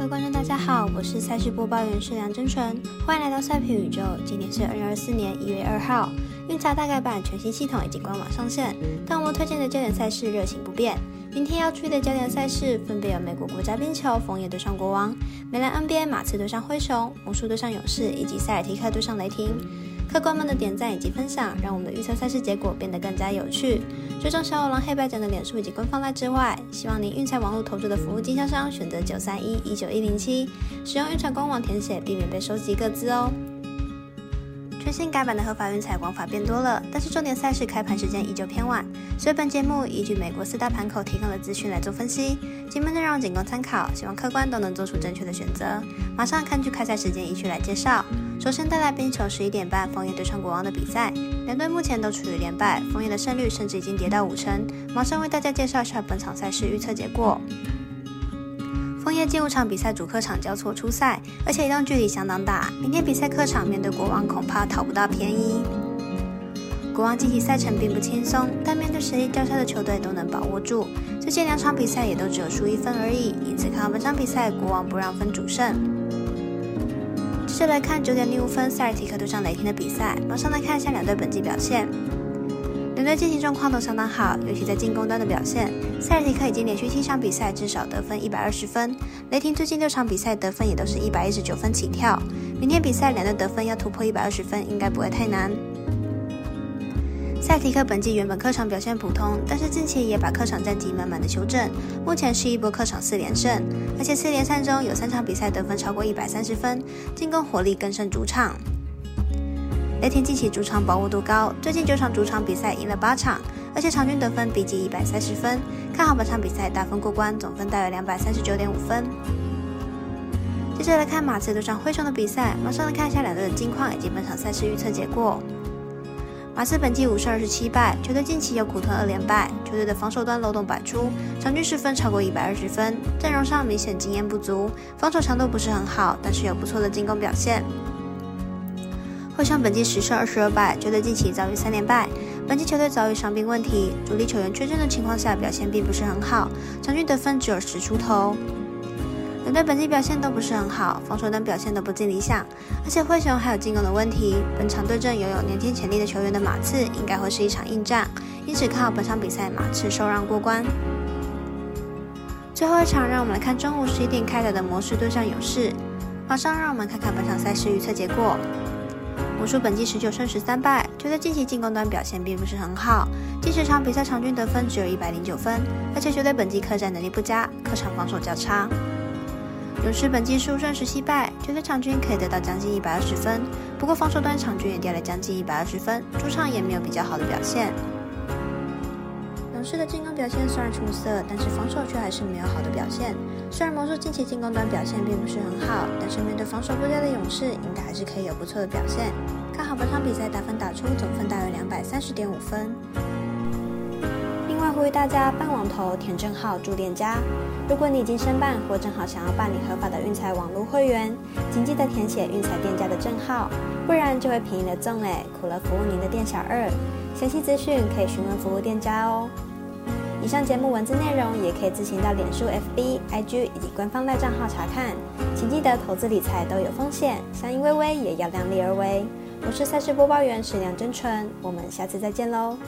各位观众，大家好，我是赛事播报员是梁真纯，欢迎来到赛评宇宙。今天是二零二四年一月二号，运彩大概版全新系统已经官网上线，但我们推荐的焦点赛事热情不变。明天要注意的焦点赛事分别有美国国家冰球枫叶对上国王、美兰 NBA 马刺对上灰熊、魔术对上勇士以及塞尔提克对上雷霆。客官们的点赞以及分享，让我们的预测赛事结果变得更加有趣。追踪小五郎黑白奖的脸书以及官方赖之外，希望您运彩网络投注的服务经销商选择九三一一九一零七，使用运彩官网填写，避免被收集各资哦。最新改版的合法运彩玩法变多了，但是重点赛事开盘时间依旧偏晚，所以本节目依据美国四大盘口提供的资讯来做分析，节目内容仅供参考，希望客观都能做出正确的选择。马上看剧开赛时间依序来介绍。首先带来冰球十一点半枫叶对上国王的比赛，两队目前都处于连败，枫叶的胜率甚至已经跌到五成。马上为大家介绍一下本场赛事预测结果。枫叶近五场比赛主客场交错出赛，而且移动距离相当大。明天比赛客场面对国王，恐怕讨不到便宜。国王近期赛程并不轻松，但面对实力较差的球队都能把握住。最近两场比赛也都只有输一分而已，因此看好本场比赛国王不让分主胜。接着来看九点零五分塞尔提克对上雷霆的比赛，马上来看一下两队本季表现。两队进行状况都相当好，尤其在进攻端的表现。塞尔提克已经连续七场比赛至少得分一百二十分，雷霆最近六场比赛得分也都是一百一十九分起跳。明天比赛两队得分要突破一百二十分，应该不会太难。塞尔提克本季原本客场表现普通，但是近期也把客场战绩慢慢的修正，目前是一波客场四连胜，而且四连胜中有三场比赛得分超过一百三十分，进攻火力更胜主场。雷霆近期主场把握度高，最近九场主场比赛赢了八场，而且场均得分逼近一百三十分，看好本场比赛大分过关，总分大约两百三十九点五分。接着来看马刺对上灰熊的比赛，马上来看一下两队的近况以及本场赛事预测结果。马刺本季五胜二十七败，球队近期有苦吞二连败，球队的防守端漏洞百出，场均失分超过一百二十分，阵容上明显经验不足，防守强度不是很好，但是有不错的进攻表现。灰熊本季十胜二十二败，球队近期遭遇三连败。本季球队遭遇伤病问题，主力球员缺阵的情况下，表现并不是很好，场均得分只有十出头。两队本季表现都不是很好，防守端表现都不尽理想，而且灰熊还有进攻的问题。本场对阵拥有年轻潜力的球员的马刺，应该会是一场硬战，因此看好本场比赛马刺受让过关。最后一场，让我们来看中午十一点开打的魔术对上勇士。马上让我们看看本场赛事预测结果。魔术本季十九胜十三败，球队近期进攻端表现并不是很好，近十场比赛场均得分只有一百零九分，而且球队本季客战能力不佳，客场防守较差。勇士本季十五胜十七败，球队场均可以得到将近一百二十分，不过防守端场均也掉了将近一百二十分，主场也没有比较好的表现。勇士的进攻表现虽然出色，但是防守却还是没有好的表现。虽然魔术近期进攻端表现并不是很好，但是面对防守不佳的勇士，应该还是可以有不错的表现。看好本场比赛打分打出总分大约两百三十点五分。另外呼吁大家办网投填证号助店家。如果你已经申办或正好想要办理合法的运彩网络会员，请记得填写运彩店家的证号，不然就会便宜了赠哎，苦了服务您的店小二。详细资讯可以询问服务店家哦。以上节目文字内容也可以自行到脸书、FB、IG 以及官方赖账号查看。请记得投资理财都有风险，相依微微也要量力而为。我是赛事播报员史梁真纯，我们下次再见喽。